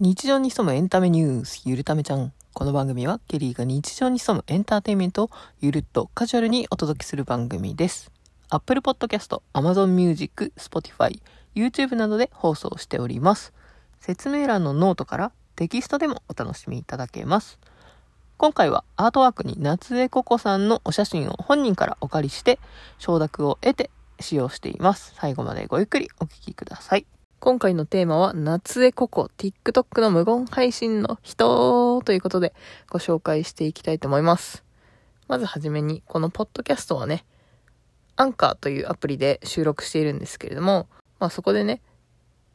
日常に潜むエンタメニュース、ゆるためちゃん。この番組は、ケリーが日常に潜むエンターテインメントをゆるっとカジュアルにお届けする番組です。Apple Podcast、Amazon Music、Spotify、YouTube などで放送しております。説明欄のノートからテキストでもお楽しみいただけます。今回はアートワークに夏絵ココさんのお写真を本人からお借りして承諾を得て使用しています。最後までごゆっくりお聞きください。今回のテーマは夏江ココ TikTok の無言配信の人ということでご紹介していきたいと思います。まずはじめにこのポッドキャストはね、アンカーというアプリで収録しているんですけれども、まあそこでね、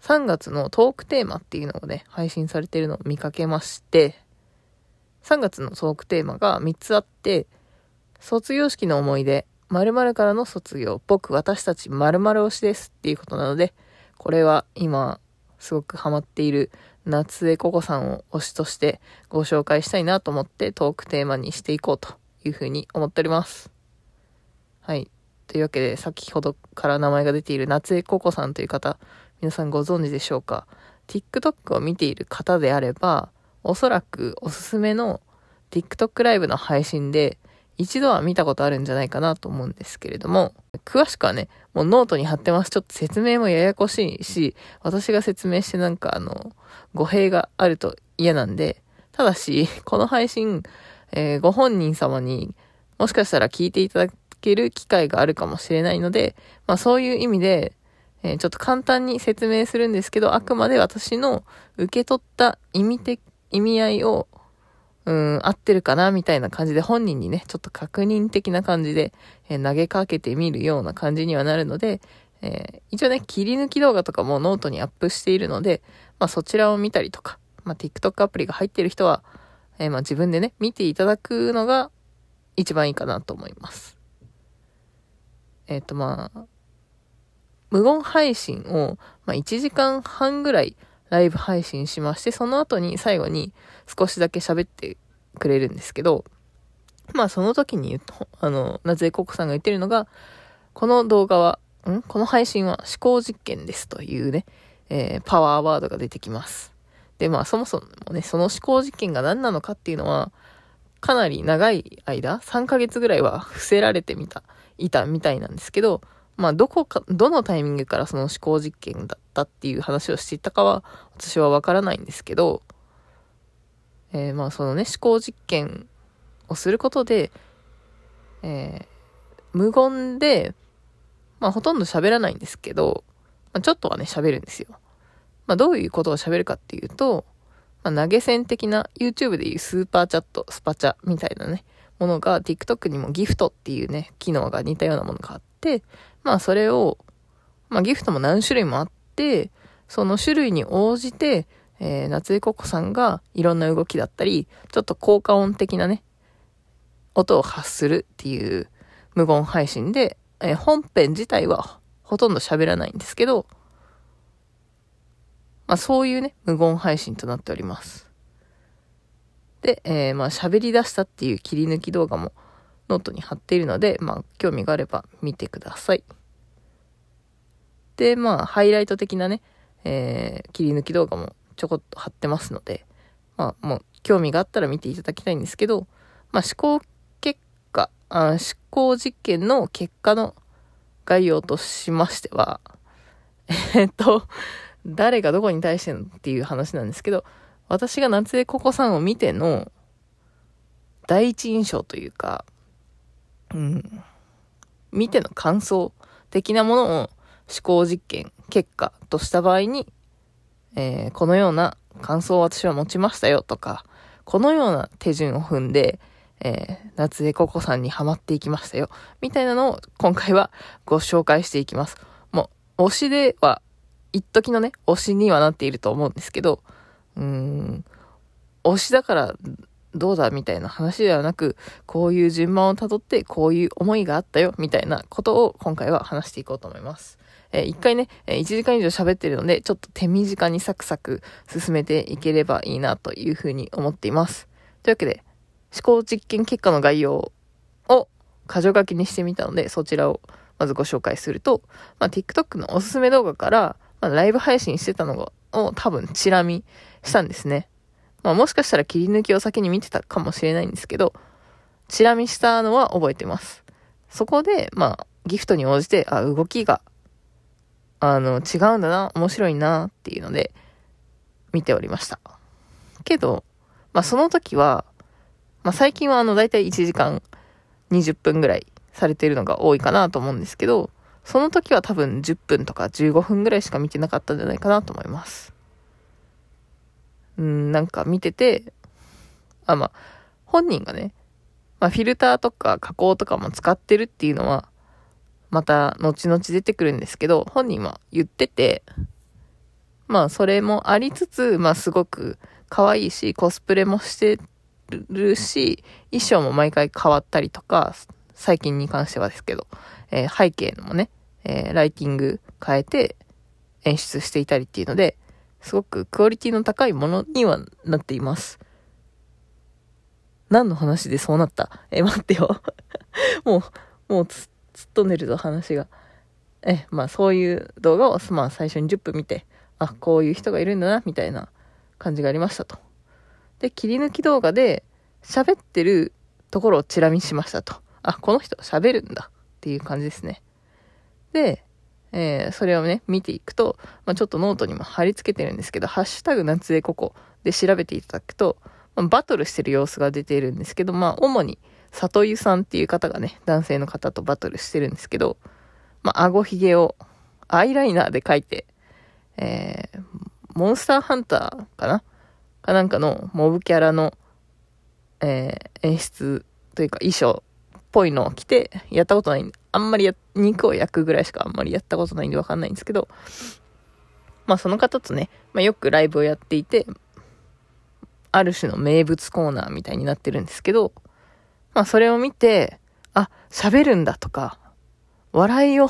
3月のトークテーマっていうのをね、配信されているのを見かけまして、3月のトークテーマが3つあって、卒業式の思い出、〇〇からの卒業、僕、私たち〇〇推しですっていうことなので、これは今、すごくハマっている夏江ココさんを推しとしてご紹介したいなと思ってトークテーマにしていこうというふうに思っております。はい。というわけで、先ほどから名前が出ている夏江ココさんという方、皆さんご存知でしょうか ?TikTok を見ている方であれば、おそらくおすすめの TikTok ライブの配信で一度は見たことあるんじゃないかなと思うんですけれども、詳しくはね、もうノートに貼ってます。ちょっと説明もややこしいし、私が説明してなんかあの、語弊があると嫌なんで、ただし、この配信、えーご本人様にもしかしたら聞いていただける機会があるかもしれないので、まあそういう意味で、えーちょっと簡単に説明するんですけど、あくまで私の受け取った意味的、意味合いを、うん、合ってるかなみたいな感じで本人にね、ちょっと確認的な感じで、えー投げかけてみるような感じにはなるので、えー一応ね、切り抜き動画とかもノートにアップしているので、まあそちらを見たりとか、まあ TikTok アプリが入ってる人は、えーまあ自分でね、見ていただくのが一番いいかなと思います。えっ、とまあ、無言配信を、まあ1時間半ぐらいライブ配信しまして、その後に最後に少しだけ喋ってくれるんですけど、まあその時に言うと、あの、夏江ココさんが言ってるのが、この動画は、ん？この配信は思考実験ですというね、えーパワーワードが出てきます。で、まあそもそもね、その思考実験が何なのかっていうのは、かなり長い間、3ヶ月ぐらいは伏せられてみた、いたみたいなんですけど、まあどこか、どのタイミングからその思考実験だったっていう話をしていたかは、私はわからないんですけど、えーまあそのね、思考実験をすることで、えー無言で、まあほとんど喋らないんですけど、まあ、ちょっとはね、喋るんですよ。まあどういうことを喋るかっていうと、まあ、投げ銭的な YouTube でいうスーパーチャット、スパチャみたいなね、ものが TikTok にもギフトっていうね、機能が似たようなものがあって、まあそれを、まあギフトも何種類もあって、その種類に応じて、えー夏江ココさんがいろんな動きだったり、ちょっと効果音的なね、音を発するっていう無言配信で、えー本編自体はほとんど喋らないんですけど、まあそういうね、無言配信となっております。で、えーまあ喋り出したっていう切り抜き動画もノートに貼っているので、まあ興味があれば見てください。で、まあハイライト的なね、えー切り抜き動画もちょこっと貼ってますので、まあもう興味があったら見ていただきたいんですけど、まあ思考結果、あ思考実験の結果の概要としましては、えっと、誰がどこに対してのっていう話なんですけど、私が夏絵ココさんを見ての第一印象というか、うん、見ての感想的なものを思考実験結果とした場合に、えーこのような感想を私は持ちましたよとか、このような手順を踏んで、えー夏江ココさんにハマっていきましたよ。みたいなのを今回はご紹介していきます。もう、推しでは、一時のね、推しにはなっていると思うんですけど、うーん、推しだからどうだみたいな話ではなく、こういう順番をたどって、こういう思いがあったよ、みたいなことを今回は話していこうと思います。えー一回ね、え1時間以上喋ってるので、ちょっと手短にサクサク進めていければいいなというふうに思っています。というわけで、思考実験結果の概要を箇条書きにしてみたので、そちらをまずご紹介すると、まあ、TikTok のおすすめ動画から、まあ、ライブ配信してたのを多分チラ見したんですね。まあもしかしたら切り抜きを先に見てたかもしれないんですけど、チラ見したのは覚えてます。そこで、まあ、ギフトに応じて、あ、動きが、あの、違うんだな、面白いな、っていうので、見ておりました。けど、まあその時は、まあ最近はあの、だいたい1時間20分ぐらいされてるのが多いかなと思うんですけど、その時は多分10分とか15分ぐらいしか見てなかったんじゃないかなと思います。うん、なんか見てて、あ、まあ、本人がね、まあ、フィルターとか加工とかも使ってるっていうのは、また後々出てくるんですけど、本人は言ってて、まあ、それもありつつ、まあ、すごく可愛いし、コスプレもしてるし、衣装も毎回変わったりとか、最近に関してはですけど、えー、背景のもね、えー、ライティング変えて演出していたりっていうので、すごくクオリティの高いものにはなっています。何の話でそうなった？え、待ってよ もう、もうつ、突っ飛んでるぞ、話が。え、まあそういう動画を、まあ最初に10分見て、あ、こういう人がいるんだな、みたいな感じがありましたと。で、切り抜き動画で喋ってるところをチラ見しましたと。あ、この人喋るんだっていう感じですね。で、えー、それをね、見ていくと、まあ、ちょっとノートにも貼り付けてるんですけど、ハッシュタグ夏絵ココで調べていただくと、まあ、バトルしてる様子が出ているんですけど、まあ、主に、里湯さんっていう方がね、男性の方とバトルしてるんですけど、まあ、顎ひげをアイライナーで描いて、えー、モンスターハンターかな？かなんかのモブキャラの、えー、演出というか衣装っぽいのを着て、やったことないんで、あんまりや、肉を焼くぐらいしかあんまりやったことないんでわかんないんですけど、まあその方とね、まあよくライブをやっていて、ある種の名物コーナーみたいになってるんですけど、まあそれを見て、あ、喋るんだとか、笑いを、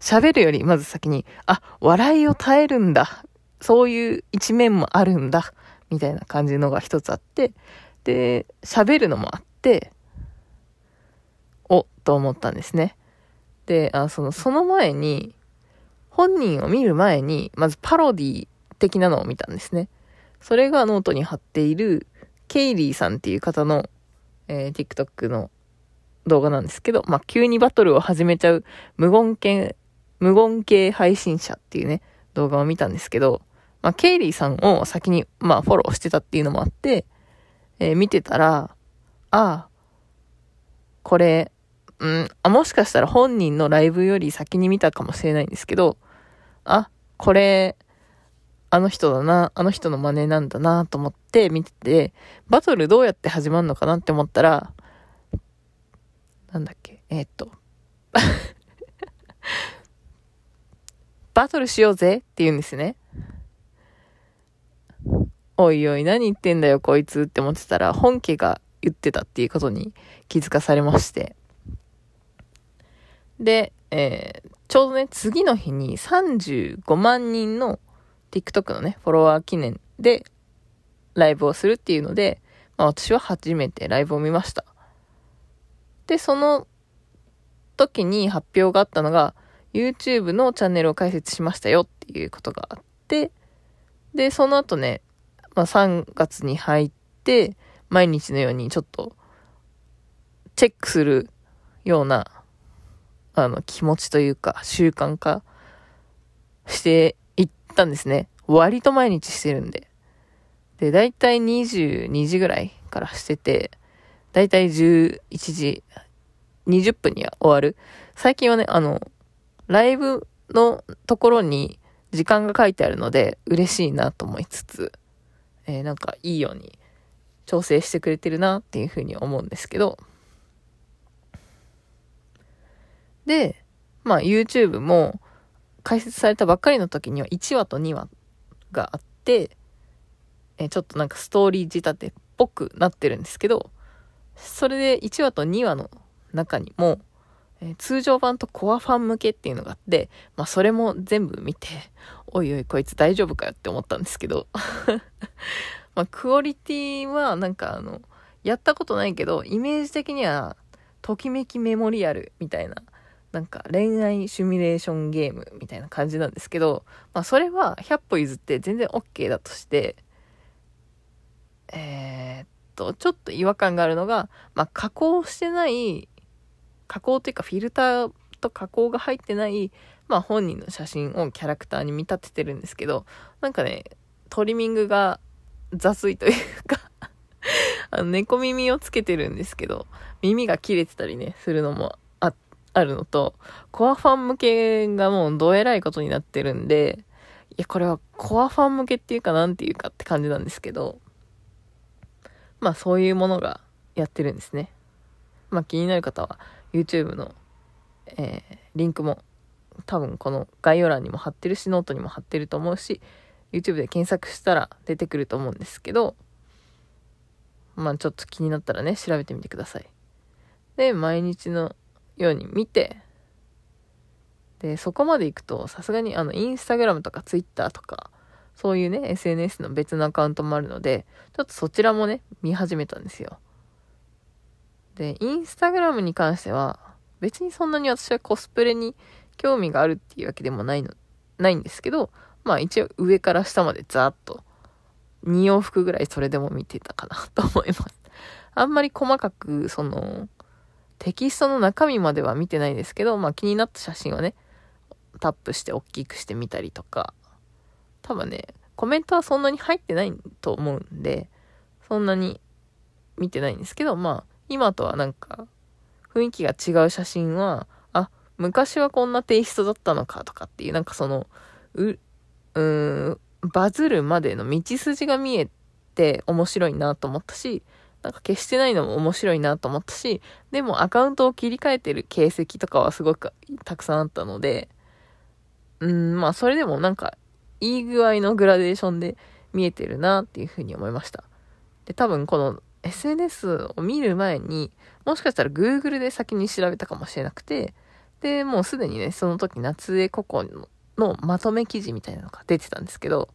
喋るよりまず先に、あ、笑いを耐えるんだ。そういう一面もあるんだ。みたいな感じのが一つあって、で、喋るのもあって、お、と思ったんですね。で、あその、その前に、本人を見る前に、まずパロディ的なのを見たんですね。それがノートに貼っている、ケイリーさんっていう方の、えー、TikTok の動画なんですけど、まあ、急にバトルを始めちゃう無言系、無言系配信者っていうね、動画を見たんですけど、まあ、ケイリーさんを先に、まあ、フォローしてたっていうのもあって、えー、見てたら、ああ、これ、うん、あ、もしかしたら本人のライブより先に見たかもしれないんですけど、あ、これ、あの人だな、あの人の真似なんだなと思って見てて、バトルどうやって始まるのかなって思ったら、なんだっけ、えー、っと、バトルしようぜって言うんですね。おいおい何言ってんだよこいつって思ってたら本家が言ってたっていうことに気づかされまして。で、えー、ちょうどね、次の日に35万人の TikTok のね、フォロワー記念でライブをするっていうので、まあ私は初めてライブを見ました。で、その時に発表があったのが、YouTube のチャンネルを開設しましたよっていうことがあって、で、その後ね、まあ3月に入って、毎日のようにちょっと、チェックするような、あの、気持ちというか、習慣化してたんですね。割と毎日してるんで。で、だいたい22時ぐらいからしてて、だいたい11時、20分には終わる。最近はね、あの、ライブのところに時間が書いてあるので嬉しいなと思いつつ、えー、なんかいいように調整してくれてるなっていうふうに思うんですけど、で、まあ YouTube も開設されたばっかりの時には1話と2話があって、え、ちょっとなんかストーリー仕立てっぽくなってるんですけど、それで1話と2話の中にも、え、通常版とコアファン向けっていうのがあって、まあそれも全部見て、おいおいこいつ大丈夫かよって思ったんですけど、まあクオリティはなんかあの、やったことないけど、イメージ的には、ときめきメモリアルみたいななんか恋愛シミュレーションゲームみたいな感じなんですけど、まあそれは100歩譲って全然 OK だとして、えー、っと、ちょっと違和感があるのが、まあ加工してない、加工というかフィルターと加工が入ってない、まあ本人の写真をキャラクターに見立ててるんですけど、なんかね、トリミングが雑いというかあの猫耳をつけてるんですけど、耳が切れてたりね、するのもあるのと、コアファン向けがもうどえらいことになってるんで、いや、これはコアファン向けっていうかなんていうかって感じなんですけど、まあそういうものがやってるんですね。まあ気になる方は YouTube の、えー、リンクも多分この概要欄にも貼ってるし、ノートにも貼ってると思うし、YouTube で検索したら出てくると思うんですけど、まあちょっと気になったらね、調べてみてください。で、毎日のように見て、で、そこまで行くと、さすがにあの、インスタグラムとかツイッターとか、そういうね、SNS の別のアカウントもあるので、ちょっとそちらもね、見始めたんですよ。で、インスタグラムに関しては、別にそんなに私はコスプレに興味があるっていうわけでもないの、ないんですけど、まあ一応上から下までざーっと、2往復ぐらいそれでも見てたかなと思います。あんまり細かく、その、テキストの中身までは見てないですけど、まあ気になった写真はね、タップして大きくしてみたりとか、多分ね、コメントはそんなに入ってないと思うんで、そんなに見てないんですけど、まあ、今とはなんか、雰囲気が違う写真は、あ、昔はこんなテイストだったのかとかっていう、なんかその、う、うーん、バズるまでの道筋が見えて面白いなと思ったし、なんか消してないのも面白いなと思ったし、でもアカウントを切り替えてる形跡とかはすごくたくさんあったので、うん、まあそれでもなんかいい具合のグラデーションで見えてるなっていうふうに思いました。で、多分この SNS を見る前に、もしかしたら Google で先に調べたかもしれなくて、で、もうすでにね、その時夏江ココののまとめ記事みたいなのが出てたんですけど、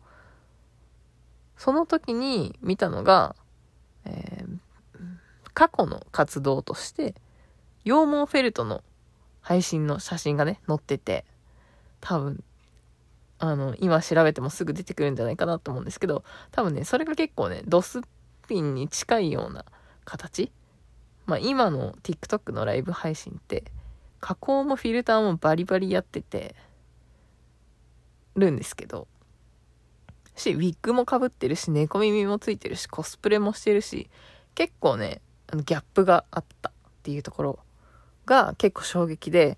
その時に見たのが、えー、過去の活動として、羊毛フェルトの配信の写真がね、載ってて、多分、あの、今調べてもすぐ出てくるんじゃないかなと思うんですけど、多分ね、それが結構ね、ドスピンに近いような形。まあ今の TikTok のライブ配信って、加工もフィルターもバリバリやってて、るんですけど、し、ウィッグもかぶってるし、猫耳もついてるし、コスプレもしてるし、結構ね、あのギャップがあったっていうところが結構衝撃で、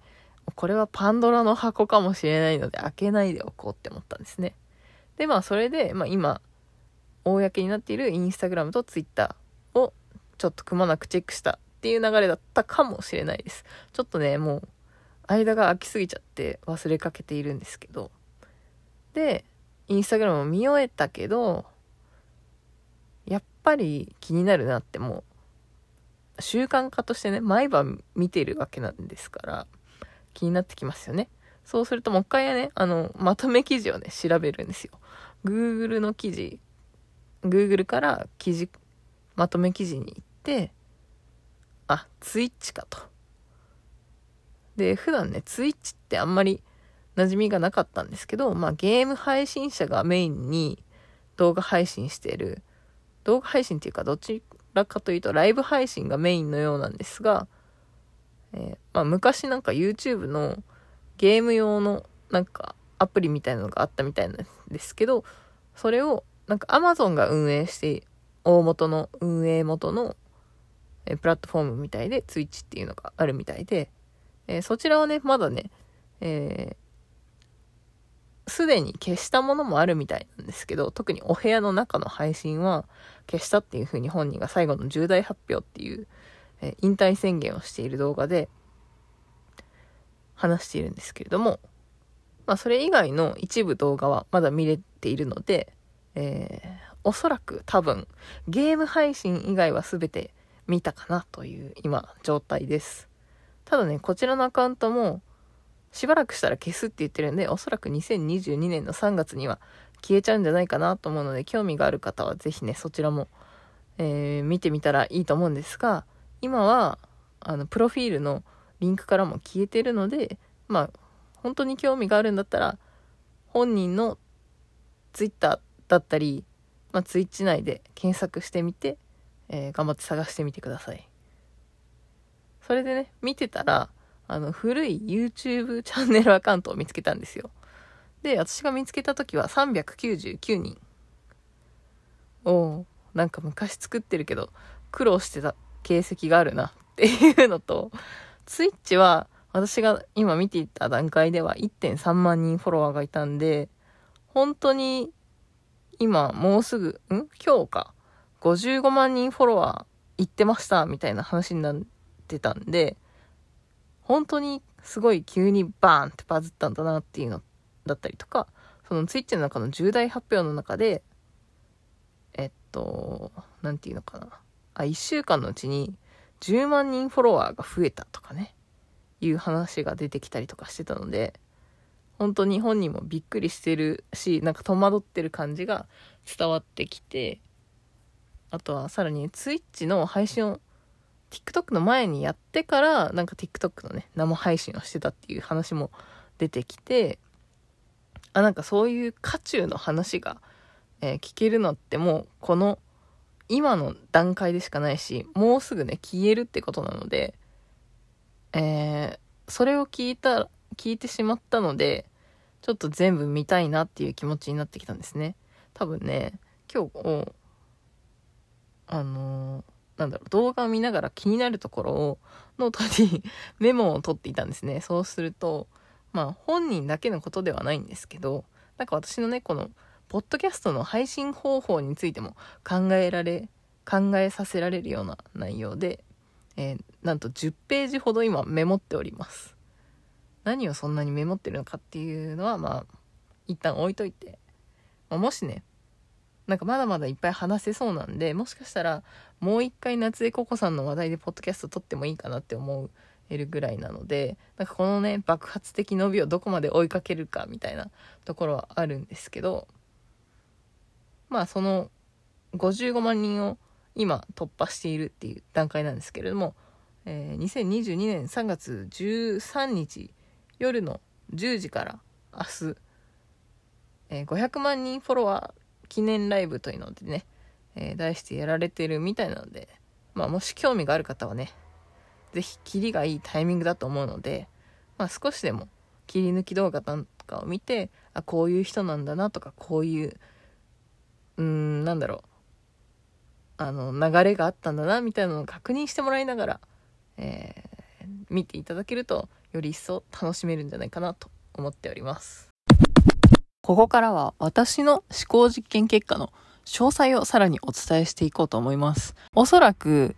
これはパンドラの箱かもしれないので開けないでおこうって思ったんですね。で、まあそれで、まあ今、公になっているインスタグラムとツイッターをちょっとくまなくチェックしたっていう流れだったかもしれないです。ちょっとね、もう間が空きすぎちゃって忘れかけているんですけど。で、インスタグラムを見終えたけど、やっぱり気になるなってもう、習慣化としてね、毎晩見てるわけなんですから、気になってきますよね。そうするともう一回ね、あの、まとめ記事をね、調べるんですよ。Google の記事、Google から記事、まとめ記事に行って、あ、ツイッチかと。で、普段ね、ツイッチってあんまり馴染みがなかったんですけど、まあゲーム配信者がメインに動画配信してる、動画配信っていうかどちらかというとライブ配信がメインのようなんですが、えー、まあ昔なんか YouTube のゲーム用のなんかアプリみたいなのがあったみたいなんですけど、それをなんか Amazon が運営して、大元の運営元のえプラットフォームみたいで Twitch っていうのがあるみたいで、えー、そちらはね、まだね、えすでに消したものもあるみたいなんですけど、特にお部屋の中の配信は消したっていう風に本人が最後の重大発表っていう、え引退宣言をしている動画で話しているんですけれども、まあそれ以外の一部動画はまだ見れているので、えー、おそらく多分ゲーム配信以外は全て見たかなという今状態です。ただね、こちらのアカウントもしばらくしたら消すって言ってるんで、おそらく2022年の3月には消えちゃうんじゃないかなと思うので、興味がある方はぜひね、そちらも、えー、見てみたらいいと思うんですが、今は、あの、プロフィールのリンクからも消えてるので、まあ、本当に興味があるんだったら、本人の Twitter だったり、まあ、Twitch 内で検索してみて、えー、頑張って探してみてください。それでね、見てたら、あの、古い YouTube チャンネルアカウントを見つけたんですよ。で、私が見つけた時は399人。おおなんか昔作ってるけど、苦労してた形跡があるなっていうのと、ツイッチは私が今見ていた段階では1.3万人フォロワーがいたんで、本当に今もうすぐ、ん？今日か。55万人フォロワー行ってましたみたいな話になってたんで、本当にすごい急にバーンってバズったんだなっていうのだったりとか、そのツイッチの中の重大発表の中で、えっと、なんていうのかな。あ、1週間のうちに10万人フォロワーが増えたとかね、いう話が出てきたりとかしてたので、本当に本人もびっくりしてるし、なんか戸惑ってる感じが伝わってきて、あとはさらにツイッチの配信を TikTok の前にやってから、なんか TikTok のね、生配信をしてたっていう話も出てきて、あ、なんかそういう渦中の話が、えー、聞けるのってもう、この、今の段階でしかないし、もうすぐね、消えるってことなので、えー、それを聞いた、聞いてしまったので、ちょっと全部見たいなっていう気持ちになってきたんですね。多分ね、今日、あのーなんだろう、動画を見ながら気になるところをノートに メモを取っていたんですね。そうすると、まあ本人だけのことではないんですけど、なんか私のね、この、ポッドキャストの配信方法についても考えられ、考えさせられるような内容で、えー、なんと10ページほど今メモっております。何をそんなにメモってるのかっていうのは、まあ、一旦置いといて、ま、もしね、なんかまだまだいっぱい話せそうなんで、もしかしたらもう一回夏江ココさんの話題でポッドキャスト撮ってもいいかなって思えるぐらいなので、なんかこのね、爆発的伸びをどこまで追いかけるかみたいなところはあるんですけど、まあその55万人を今突破しているっていう段階なんですけれども、えー、2022年3月13日夜の10時から明日、えー、500万人フォロワー記念ライブというのでね、えー、題してやられてるみたいなので、まあ、もし興味がある方はね、是非切りがいいタイミングだと思うので、まあ、少しでも切り抜き動画とかを見て、あ、こういう人なんだなとか、こういう、うーん、なんだろう、あの、流れがあったんだな、みたいなのを確認してもらいながら、えー、見ていただけると、より一層楽しめるんじゃないかなと思っております。ここからは私の思考実験結果の詳細をさらにお伝えしていこうと思います。おそらく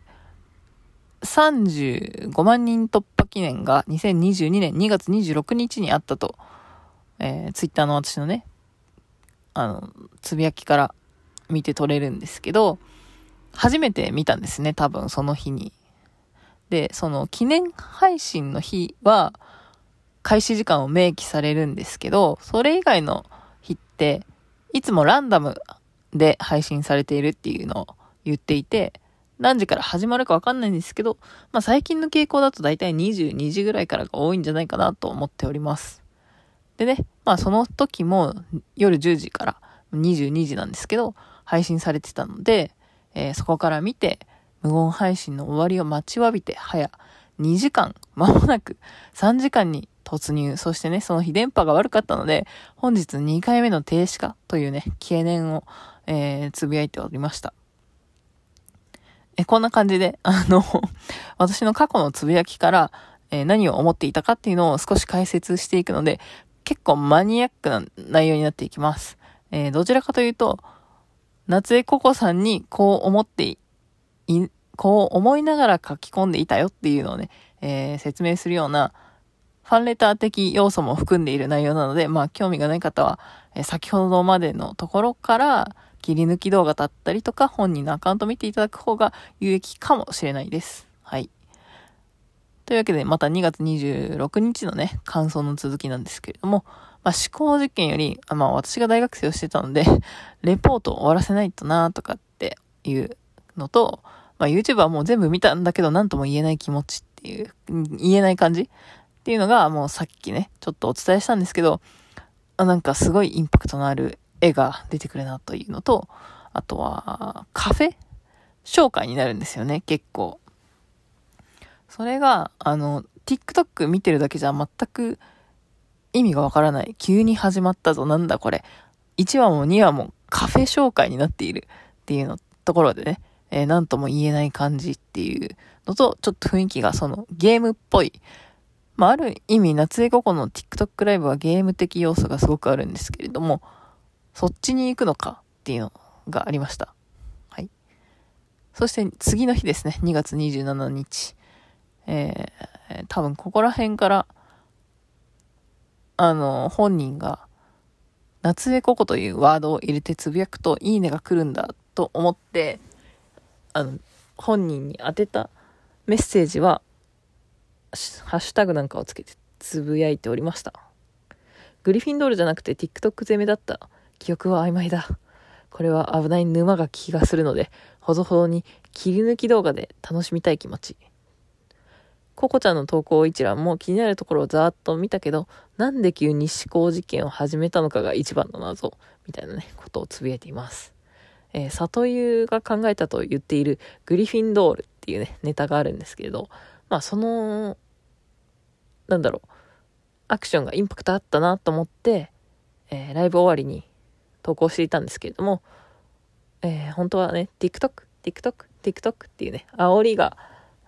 35万人突破記念が2022年2月26日にあったと、えー、ツイッターの私のね、あの、つぶやきから見て取れるんですけど、初めて見たんですね、多分その日に。で、その記念配信の日は、開始時間を明記されるんですけど、それ以外の、いつもランダムで配信されているっていうのを言っていて、何時から始まるかわかんないんですけど、まあ最近の傾向だと大体22時ぐらいからが多いんじゃないかなと思っております。でね、まあその時も夜10時から22時なんですけど、配信されてたので、えー、そこから見て、無音配信の終わりを待ちわびて、早2時間、間もなく3時間に突入。そしてね、その日電波が悪かったので、本日2回目の停止かというね、懸念を、えー、つぶやいておりました。え、こんな感じで、あの私の過去のつぶやきから、えー、何を思っていたかっていうのを少し解説していくので、結構マニアックな内容になっていきます。えー、どちらかというと、夏江ココさんにこう思ってい、こう思いながら書き込んでいたよっていうのをね、えー、説明するような、ファンレター的要素も含んでいる内容なので、まあ、興味がない方は、え、先ほどまでのところから、切り抜き動画だったりとか、本人のアカウント見ていただく方が有益かもしれないです。はい。というわけで、また2月26日のね、感想の続きなんですけれども、まあ、思考実験より、まあ、私が大学生をしてたので、レポートを終わらせないとなとかっていうのと、まあ、YouTube はもう全部見たんだけど、何とも言えない気持ちっていう、言えない感じっていうのがもうさっきね、ちょっとお伝えしたんですけど、あなんかすごいインパクトのある絵が出てくるなというのと、あとは、カフェ紹介になるんですよね、結構。それが、あの、TikTok 見てるだけじゃ全く意味がわからない。急に始まったぞ、なんだこれ。1話も2話もカフェ紹介になっているっていうのところでね、えー、なんとも言えない感じっていうのと、ちょっと雰囲気がそのゲームっぽい。まあ、ある意味、夏江ココの TikTok ライブはゲーム的要素がすごくあるんですけれども、そっちに行くのかっていうのがありました。はい。そして次の日ですね、2月27日。えー、多分ここら辺から、あの、本人が、夏江ココというワードを入れてつぶやくといいねが来るんだと思って、あの、本人に当てたメッセージは、ハッシュタグなんかをつけてつぶやいておりました。グリフィンドールじゃなくて TikTok 攻めだった。記憶は曖昧だ。これは危ない沼が気がするので、ほどほどに切り抜き動画で楽しみたい気持ち。ココちゃんの投稿一覧も気になるところをざーっと見たけど、なんで急に思考実験を始めたのかが一番の謎、みたいなね、ことをつぶやいています。えー、里湯が考えたと言っているグリフィンドールっていうね、ネタがあるんですけれど、まあその、なんだろう、アクションがインパクトあったなと思って、えー、ライブ終わりに投稿していたんですけれども、えー、本当はね、TikTok、TikTok、TikTok っていうね、煽りが、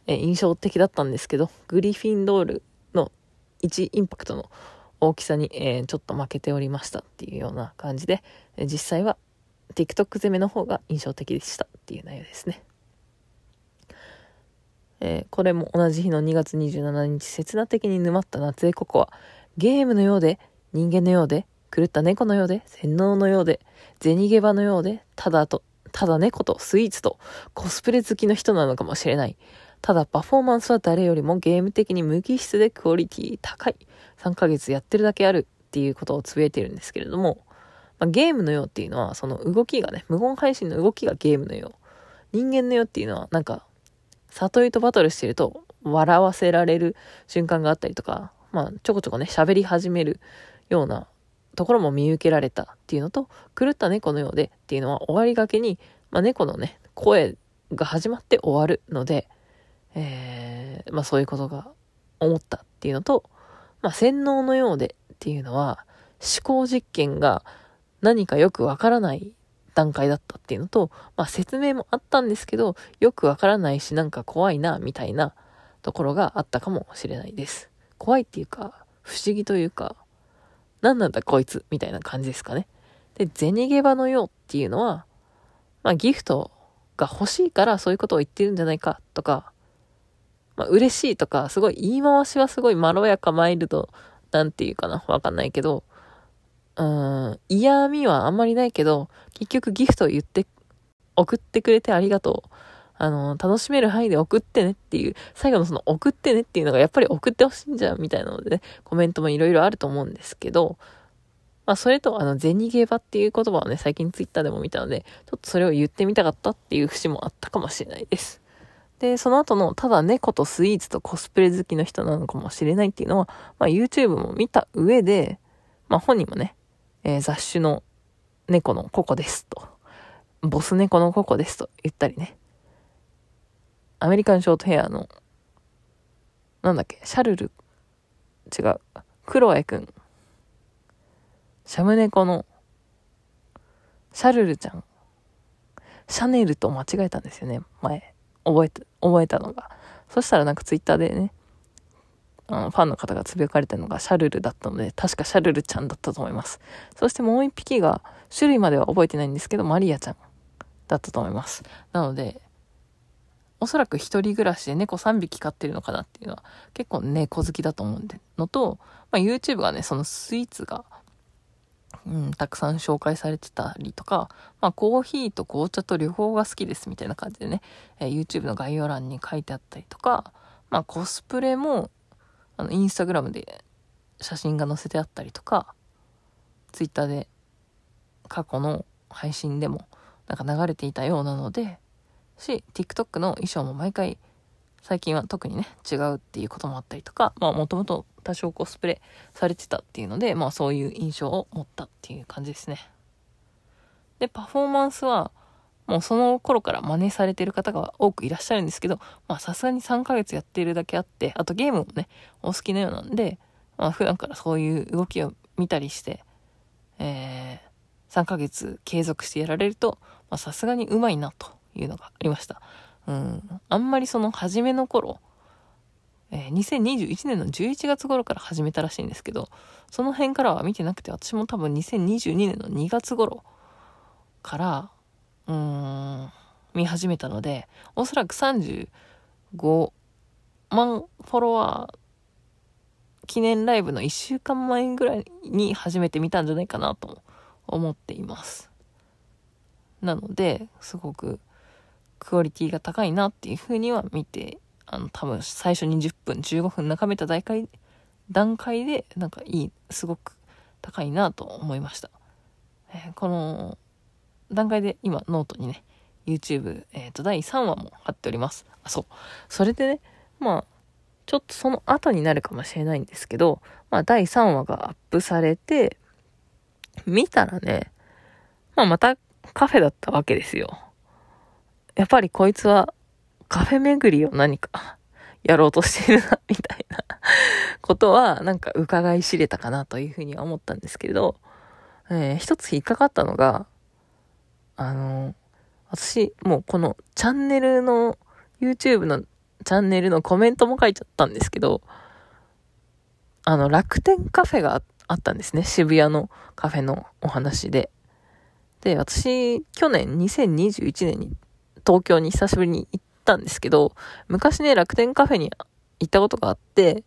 え印象的だったんですけど、グリフィンドールの1インパクトの大きさに、えー、ちょっと負けておりましたっていうような感じで、実際は TikTok 攻めの方が印象的でしたっていう内容ですね。えー、これも同じ日の2月27日、刹那的に沼った夏江ココは、ゲームのようで、人間のようで、狂った猫のようで、洗脳のようで、銭ゲバのようで、ただと、ただ猫とスイーツとコスプレ好きの人なのかもしれない。ただパフォーマンスは誰よりもゲーム的に無機質でクオリティ高い。3ヶ月やってるだけあるっていうことをつぶやいてるんですけれども、まあ、ゲームのようっていうのは、その動きがね、無言配信の動きがゲームのよう。人間のようっていうのは、なんか、里井とバトルしてると、笑わせられる瞬間があったりとか、まあ、ちょこちょこね、喋り始めるようなところも見受けられたっていうのと、狂った猫のようでっていうのは終わりがけに、まあ、猫のね、声が始まって終わるので、えー、まあそういうことが思ったっていうのと、まあ洗脳のようでっていうのは思考実験が何かよくわからない段階だったっていうのと、まあ説明もあったんですけど、よくわからないしなんか怖いな、みたいなところがあったかもしれないです。怖いっていうか、不思議というか、何なんだこいつ、みたいな感じですかね。で、銭ゲバのようっていうのは、まあギフトが欲しいからそういうことを言ってるんじゃないかとか、まあ、嬉しいとか、すごい言い回しはすごいまろやかマイルド、なんていうかな、わかんないけど、うん、嫌味はあんまりないけど、結局ギフトを言って、送ってくれてありがとう。あの、楽しめる範囲で送ってねっていう、最後のその送ってねっていうのがやっぱり送ってほしいんじゃんみたいなのでね、コメントもいろいろあると思うんですけど、まあそれとあの、銭ゲーバっていう言葉をね、最近ツイッターでも見たので、ちょっとそれを言ってみたかったっていう節もあったかもしれないです。で、その後の、ただ猫とスイーツとコスプレ好きの人なのかもしれないっていうのは、まあ YouTube も見た上で、まあ本人もね、えー、雑種の猫のココですと、ボス猫のココですと言ったりね、アメリカンショートヘアの、なんだっけ、シャルル、違う、クロエくん、シャム猫の、シャルルちゃん、シャネルと間違えたんですよね、前。覚えて、覚えたのが。そしたらなんかツイッターでね、あのファンの方がつぶやかれたのがシャルルだったので、確かシャルルちゃんだったと思います。そしてもう一匹が、種類までは覚えてないんですけど、マリアちゃんだったと思います。なので、おそらく一人暮らしで猫3匹飼ってるのかなっていうのは結構猫好きだと思うんで、のと、まあ、YouTube がね、そのスイーツがうん、たくさん紹介されてたりとか、まあ、コーヒーと紅茶と両方が好きですみたいな感じでね、えー、YouTube の概要欄に書いてあったりとか、まあ、コスプレも、あの、インスタグラムで写真が載せてあったりとか、Twitter で過去の配信でもなんか流れていたようなので、し、TikTok の衣装も毎回最近は特にね、違うっていうこともあったりとか、まあもともと多少コスプレされてたっていうので、まあそういう印象を持ったっていう感じですね。で、パフォーマンスは、もうその頃から真似されてる方が多くいらっしゃるんですけど、まあさすがに3ヶ月やっているだけあって、あとゲームもね、お好きなようなんで、まあ普段からそういう動きを見たりして、えー、3ヶ月継続してやられると、まあさすがにうまいなというのがありました。うん、あんまりその初めの頃、えー、2021年の11月頃から始めたらしいんですけど、その辺からは見てなくて、私も多分2022年の2月頃から、うーん、見始めたので、おそらく35万フォロワー記念ライブの1週間前ぐらいに初めて見たんじゃないかなと思っています。なので、すごくクオリティが高いなっていうふうには見て、あの、多分最初に10分、15分眺めた段階段階で、なんかいい、すごく高いなと思いました。えー、この段階で今ノートにね、YouTube、えっ、ー、と、第3話も貼っております。あ、そう。それでね、まあ、ちょっとその後になるかもしれないんですけど、まあ、第3話がアップされて、見たらね、まあ、またカフェだったわけですよ。やっぱりこいつはカフェ巡りを何かやろうとしてるな、みたいなことは、なんか伺い知れたかなというふうには思ったんですけど、えー、一つ引っかかったのが、あの、私、もうこのチャンネルの、YouTube のチャンネルのコメントも書いちゃったんですけど、あの、楽天カフェがあったんですね。渋谷のカフェのお話で。で、私、去年2021年に東京に久しぶりに行ったんですけど、昔ね、楽天カフェに行ったことがあって、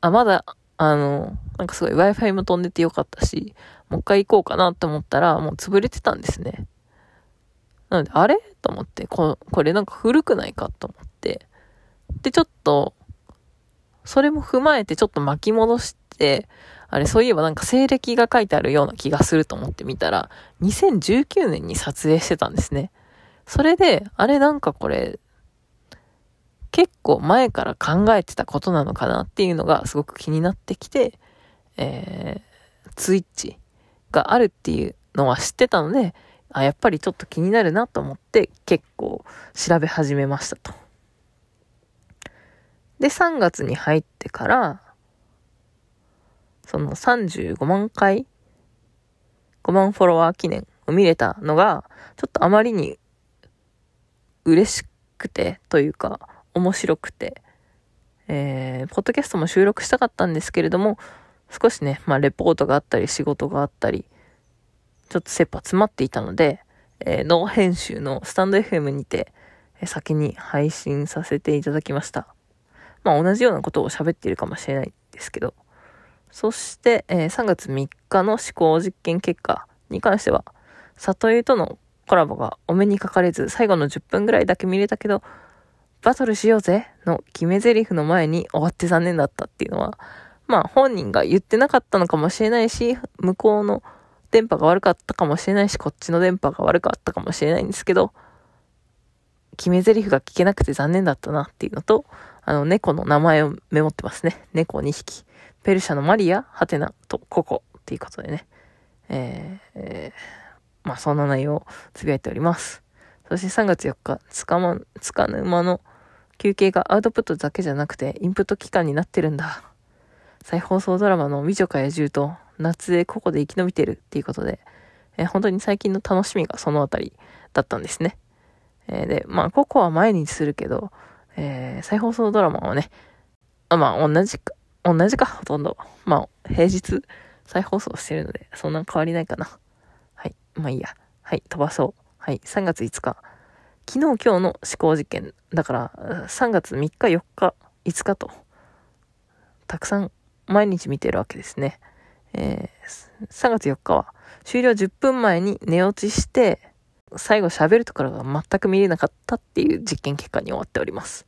あ、まだ、あの、なんかすごい Wi-Fi も飛んでてよかったし、もう一回行こうかなって思ったら、もう潰れてたんですね。なので、あれ？と思って、ここれなんか古くないかと思って。で、ちょっと、それも踏まえてちょっと巻き戻して、あれ、そういえばなんか西暦が書いてあるような気がすると思ってみたら、2019年に撮影してたんですね。それで、あれなんかこれ、結構前から考えてたことなのかなっていうのがすごく気になってきて、えー、ツイッチがあるっていうのは知ってたので、あ、やっぱりちょっと気になるなと思って結構調べ始めましたと。で、3月に入ってから、その35万回、5万フォロワー記念を見れたのが、ちょっとあまりに嬉しくて、というか、面白くて、えー、ポッドキャストも収録したかったんですけれども、少しね、まあ、レポートがあったり、仕事があったり、ちょっと切羽詰まっていたので、えー、ノー編集のスタンド FM にて、え、先に配信させていただきました。まあ、同じようなことを喋っているかもしれないですけど、そして、えー、3月3日の思考実験結果に関しては、里湯とのコラボがお目にかかれず、最後の10分ぐらいだけ見れたけど、バトルしようぜの決め台詞の前に終わって残念だったっていうのは、まあ本人が言ってなかったのかもしれないし、向こうの電波が悪かったかもしれないし、こっちの電波が悪かったかもしれないんですけど、決め台詞が聞けなくて残念だったなっていうのと、あの猫の名前をメモってますね。猫2匹。ペルシャのマリア、ハテナとココっていうことでね。えー、えーまあそんな内容をつぶやいております。そして3月4日、つかま、つかぬ間の休憩がアウトプットだけじゃなくてインプット期間になってるんだ。再放送ドラマの美女か野獣と夏でここで生き延びてるっていうことで、えー、本当に最近の楽しみがそのあたりだったんですね。えー、で、まあ、ココは毎日するけど、えー、再放送ドラマはね、あまあ、同じか、同じか、ほとんど。まあ、平日再放送してるので、そんな変わりないかな。はいまあいいや。はい、飛ばそう。はい、3月5日。昨日今日の思考実験。だから、3月3日、4日、5日と、たくさん毎日見てるわけですね。えー、3月4日は、終了10分前に寝落ちして、最後喋るところが全く見れなかったっていう実験結果に終わっております。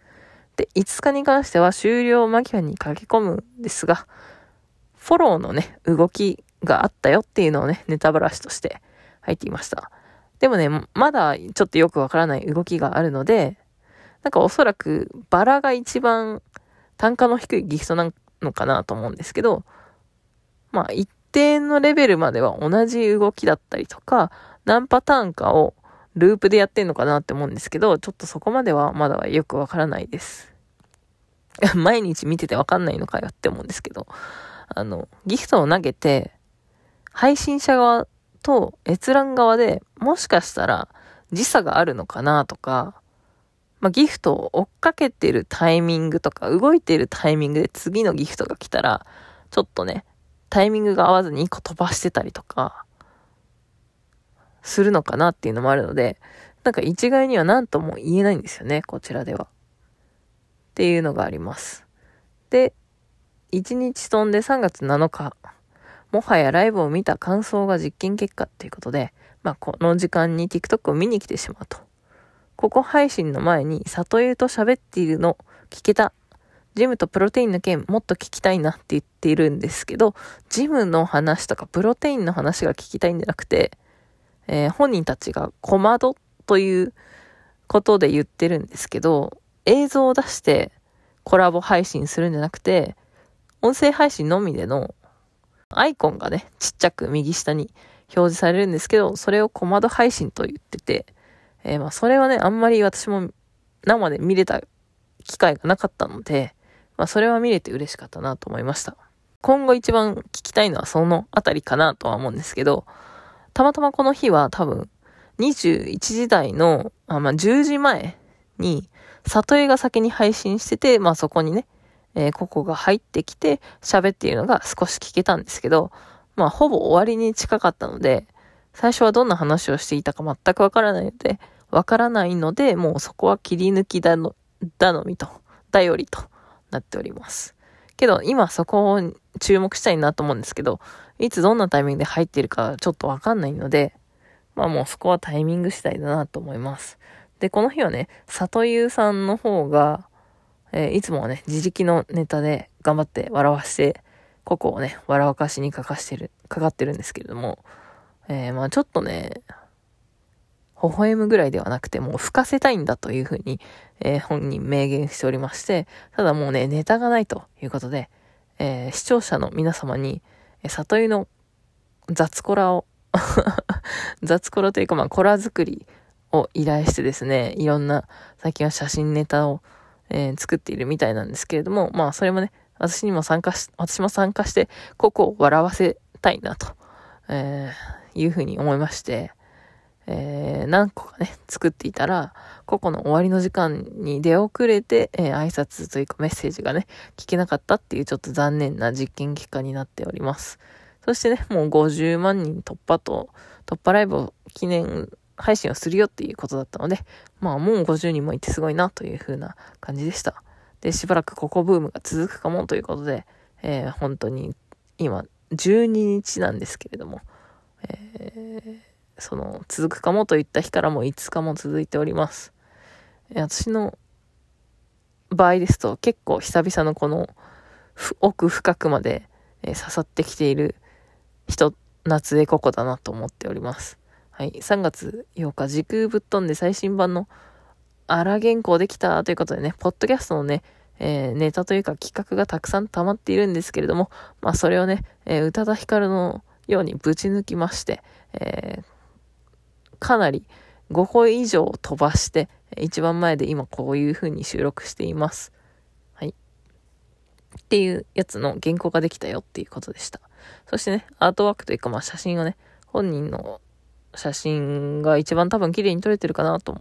で、5日に関しては終了間際に書き込むんですが、フォローのね、動きがあったよっていうのをね、ネタバラシとして入っていました。でもね、まだちょっとよくわからない動きがあるので、なんかおそらくバラが一番単価の低いギフトなのかなと思うんですけど、まあ一定のレベルまでは同じ動きだったりとか、何パターンかをループでやってんのかなって思うんですけど、ちょっとそこまではまだはよくわからないです。毎日見ててわかんないのかよって思うんですけど、あの、ギフトを投げて、配信者側と閲覧側でもしかしたら時差があるのかなとか、まあ、ギフトを追っかけてるタイミングとか、動いてるタイミングで次のギフトが来たら、ちょっとね、タイミングが合わずに1個飛ばしてたりとか、するのかなっていうのもあるので、なんか一概には何とも言えないんですよね、こちらでは。っていうのがあります。で、1日飛んで3月7日、もはやライブを見た感想が実験結果っていうことで、まあ、この時間に TikTok を見に来てしまうと。ここ配信の前に、里湯と喋っているの聞けた。ジムとプロテインの件もっと聞きたいなって言っているんですけど、ジムの話とかプロテインの話が聞きたいんじゃなくて、えー、本人たちが小窓ということで言ってるんですけど、映像を出してコラボ配信するんじゃなくて、音声配信のみでのアイコンがね、ちっちゃく右下に表示されるんですけど、それを小窓配信と言ってて、えー、まあそれはね、あんまり私も生で見れた機会がなかったので、まあそれは見れて嬉しかったなと思いました。今後一番聞きたいのはそのあたりかなとは思うんですけど、たまたまこの日は多分21時台の、あまあ10時前に、里江が先に配信してて、まあそこにね、えー、ここが入ってきて喋っているのが少し聞けたんですけど、まあほぼ終わりに近かったので、最初はどんな話をしていたか全くわからないので、わからないので、もうそこは切り抜きだの、頼みと、頼りとなっております。けど、今そこを注目したいなと思うんですけど、いつどんなタイミングで入っているかちょっとわかんないので、まあもうそこはタイミング次第だなと思います。で、この日はね、里優さんの方が、えー、いつもはね、自力のネタで頑張って笑わして、ここをね、笑わかしにかかしてる、かかってるんですけれども、えー、まあちょっとね、微笑むぐらいではなくて、もう吹かせたいんだというふうに、えー、本人明言しておりまして、ただもうね、ネタがないということで、えー、視聴者の皆様に、え里湯の雑コラを 雑コラというか、まあ、コラ作りを依頼してですね、いろんな、最近は写真ネタを、えー、作っているみたいなんですけれども、まあ、それもね、私にも参加し、私も参加して、ここを笑わせたいなと、えー、いうふうに思いまして、えー、何個かね、作っていたら、個々の終わりの時間に出遅れて、えー、挨拶というかメッセージがね、聞けなかったっていうちょっと残念な実験結果になっております。そしてね、もう50万人突破と、突破ライブを記念配信をするよっていうことだったので、まあもう50人もいてすごいなという風な感じでした。で、しばらくここブームが続くかもということで、えー、本当に今12日なんですけれども、えー、その続くかもといった日からも5日も続いております。私の場合ですと結構久々のこの奥深くまで、え、刺さってきている人、夏江ココだなと思っております。はい。3月8日、時空ぶっ飛んで最新版の荒原稿できたということでね、ポッドキャストのね、えー、ネタというか企画がたくさん溜まっているんですけれども、まあそれをね、えー、宇多田ヒカルのようにぶち抜きまして、えー、かなり5個以上飛ばして、一番前で今こういう風に収録しています。はい。っていうやつの原稿ができたよっていうことでした。そしてね、アートワークというかまあ写真をね、本人の写真が一番多分綺麗に撮れてるかなと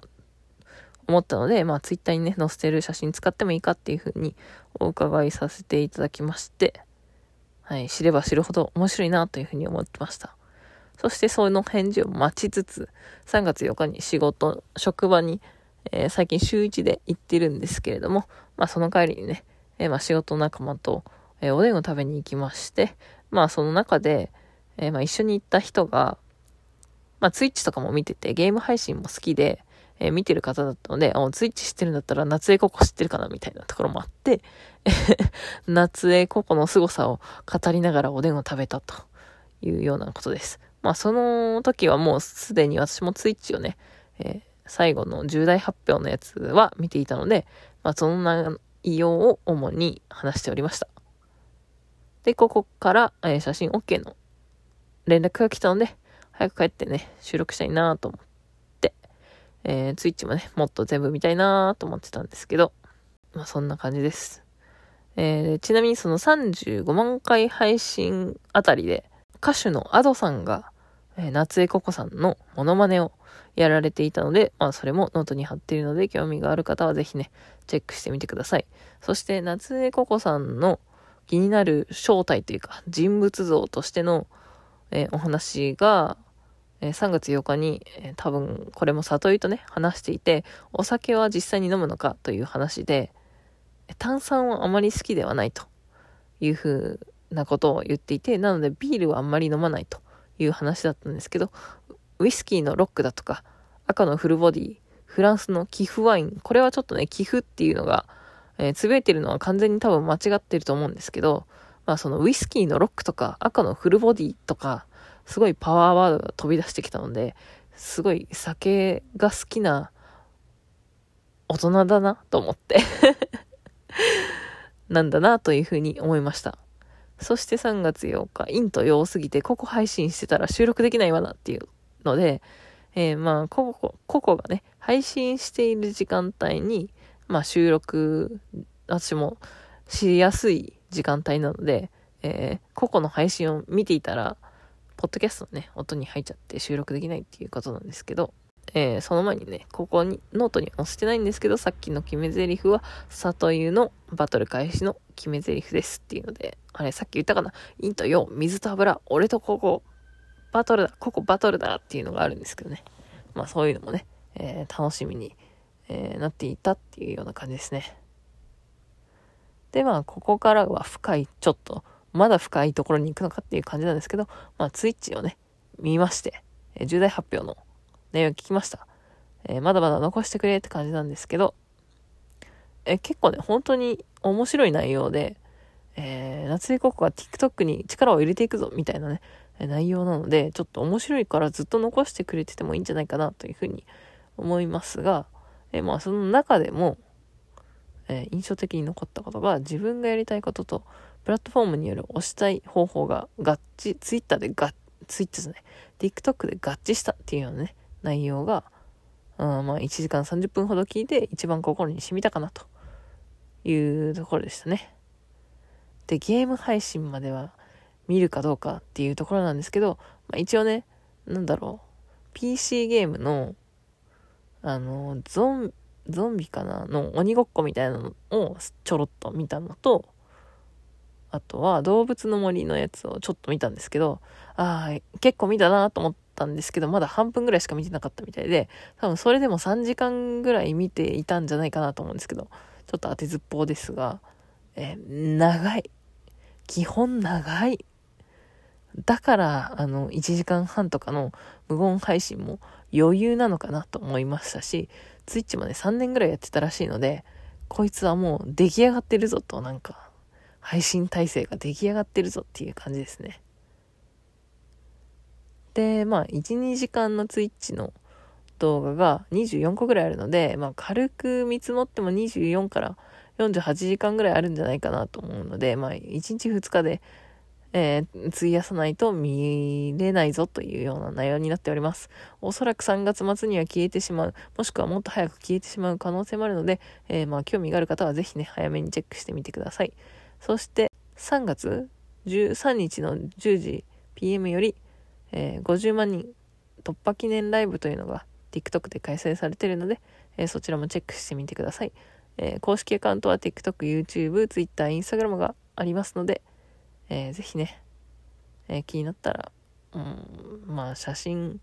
思ったので、まあツイッターにね、載せてる写真使ってもいいかっていう風にお伺いさせていただきまして、はい、知れば知るほど面白いなという風に思ってました。そしてその返事を待ちつつ、3月4日に仕事、職場に、えー、最近週1で行ってるんですけれども、まあその帰りにね、えー、まあ仕事仲間と、えー、おでんを食べに行きまして、まあその中で、えまあ一緒に行った人が、まあツイッチとかも見てて、ゲーム配信も好きで、えー、見てる方だったので、ツイッチ知ってるんだったら夏江ココ知ってるかなみたいなところもあって、夏江ココの凄さを語りながらおでんを食べたというようなことです。まあその時はもうすでに私もツイッチをね、えー、最後の重大発表のやつは見ていたので、まあ、その内容を主に話しておりました。で、ここから、えー、写真 OK の連絡が来たので、早く帰ってね、収録したいなと思って、えー、ツイッチもね、もっと全部見たいなと思ってたんですけど、まあそんな感じです。えー、ちなみにその35万回配信あたりで、歌手の Ado さんが、えー、夏絵ココさんのモノマネをやられていたので、まあそれもノートに貼っているので、興味がある方はぜひね、チェックしてみてください。そして夏絵ココさんの気になる正体というか、人物像としての、えー、お話が、えー、3月8日に、えー、多分これも里井とね、話していて、お酒は実際に飲むのかという話で、炭酸はあまり好きではないというふうなことを言っていて、なのでビールはあんまり飲まないという話だったんですけど、ウイスキーのロックだとか、赤のフルボディ、フランスの寄付ワイン、これはちょっとね、寄付っていうのが、えー、つぶやいてるのは完全に多分間違ってると思うんですけど、まあそのウイスキーのロックとか、赤のフルボディとか、すごいパワーワードが飛び出してきたので、すごい酒が好きな大人だなと思って なんだなというふうに思いました。そして3月8日、インと陽すぎて、ここ配信してたら収録できないわなっていうので、えー、まあ、ここ、ここがね、配信している時間帯に、まあ収録、私もしやすい時間帯なので、えー、個々の配信を見ていたら、ポッドキャストのね、音に入っちゃって収録できないっていうことなんですけど、えー、その前にね、ここに、ノートに載せてないんですけど、さっきの決め台詞は、里湯のバトル開始の決め台詞ですっていうので、あれ、さっき言ったかな？陰と陽、水と油、俺とココ、バトルだ、ココバトルだっていうのがあるんですけどね。まあそういうのもね、えー、楽しみに、えー、なっていたっていうような感じですね。で、まあ、ここからは深い、ちょっと、まだ深いところに行くのかっていう感じなんですけど、まあ、ツイッチをね、見まして、えー、重大発表の内容を聞きました。えー、まだまだ残してくれって感じなんですけど、えー、結構ね、本当に面白い内容で、えー、夏井国が TikTok に力を入れていくぞみたいなね、内容なので、ちょっと面白いからずっと残してくれててもいいんじゃないかなというふうに思いますが、えまあその中でも、え印象的に残ったことが自分がやりたいこととプラットフォームによる押したい方法が合致、ツイッターで合、ツイッターですね、TikTok で合致したっていうようなね、内容が、うん、まあ1時間30分ほど聞いて一番心に染みたかなというところでしたね。で、ゲーム配信までは見るかどうかっていうところなんですけど、まあ、一応ね、なんだろう、PC ゲームの、あの、ゾン、ゾンビかなの鬼ごっこみたいなのをちょろっと見たのと、あとは動物の森のやつをちょっと見たんですけど、ああ、結構見たなと思ったんですけど、まだ半分ぐらいしか見てなかったみたいで、多分それでも3時間ぐらい見ていたんじゃないかなと思うんですけど、ちょっと当てずっぽうですが、えー、長い。基本長い。だから、あの、1時間半とかの無言配信も余裕なのかなと思いましたし、ツイッチもね、3年ぐらいやってたらしいので、こいつはもう出来上がってるぞと、なんか、配信体制が出来上がってるぞっていう感じですね。で、まあ、1、2時間のツイッチの動画が24個ぐらいあるので、まあ、軽く見積もっても24から48時間ぐらいあるんじゃないかなと思うので、まあ、1日2日でえー、費やさないと見れないぞというような内容になっております。おそらく3月末には消えてしまう、もしくはもっと早く消えてしまう可能性もあるので、えー、まあ興味がある方はぜひね、早めにチェックしてみてください。そして3月13日の10時 PM より、えー、50万人突破記念ライブというのが TikTok で開催されているので、えー、そちらもチェックしてみてください。えー、公式アカウントは TikTok、YouTube、Twitter、Instagram がありますので、えー、ぜひね、えー、気になったら、うん、まあ写真、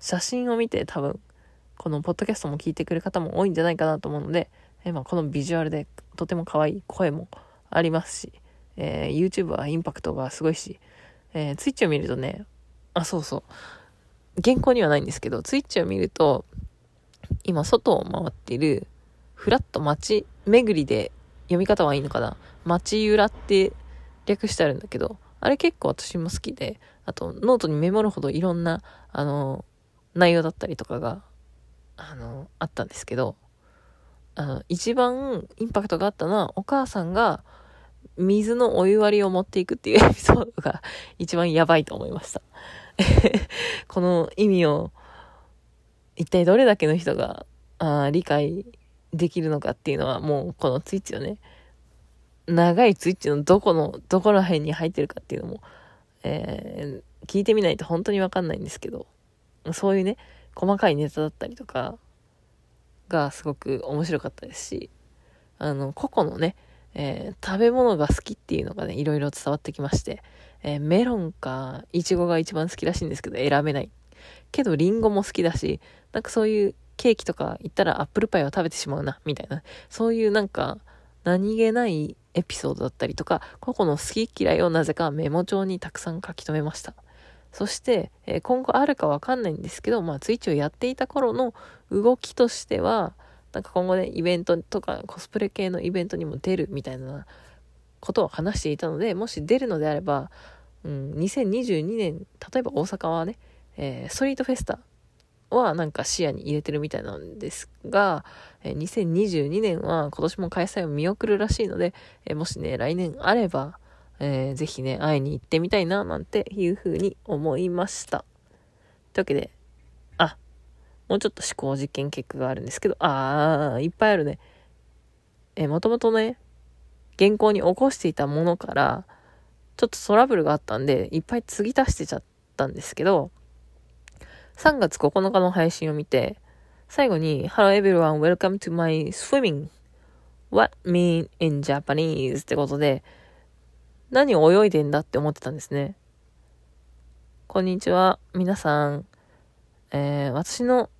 写真を見て多分、このポッドキャストも聞いてくる方も多いんじゃないかなと思うので、えー、まあこのビジュアルでとても可愛い声もありますし、え、YouTube はインパクトがすごいし、え、Twitch を見るとね、あ、そうそう。原稿にはないんですけど、Twitch を見ると、今外を回っている、フラット街巡りで読み方はいいのかな？街ゆらって略してあるんだけど、あれ結構私も好きで、あとノートにメモるほどいろんな、あの、内容だったりとかがあの、あったんですけど、あの、一番インパクトがあったのは、お母さんが水のお湯割りを持っていくっていう エピソードが一番やばいと思いました。この意味を一体どれだけの人があ理解できるのかっていうのはもうこのツイッチのね、長いツイッチのどこの、どこら辺に入ってるかっていうのも、えー、聞いてみないと本当にわかんないんですけど、そういうね、細かいネタだったりとかがすごく面白かったですし、あの、個々のね、えー、食べ物が好きっていうのがね、いろいろ伝わってきまして、えー、メロンかイチゴが一番好きらしいんですけど、選べない。けどリンゴも好きだし、なんかそういうケーキとか行ったらアップルパイは食べてしまうな、みたいな、そういうなんか何気ないエピソードだったりとか、個々の好き嫌いをなぜかメモ帳にたくさん書き留めました。そして、え、今後あるかわかんないんですけど、まあ、ツイッチをやっていた頃の動きとしては、なんか今後ね、イベントとかコスプレ系のイベントにも出るみたいなことを話していたので、もし出るのであれば、うん、2022年、例えば大阪はね、えー、ストリートフェスタはなんか視野に入れてるみたいなんですが、え、2022年は今年も開催を見送るらしいので、え、もしね、来年あれば、えー、ぜひね、会いに行ってみたいな、なんていうふうに思いました。というわけで、あ、もうちょっと思考実験結果があるんですけど、あー、いっぱいあるね。えー、もともとね、原稿に起こしていたものから、ちょっとトラブルがあったんで、いっぱい継ぎ足してちゃったんですけど、3月9日の配信を見て、最後に、Hello everyone, welcome to my swimming. What mean in Japanese? ってことで、何を泳いでんだって思ってたんですね。こんにちは。皆さん、えー、私の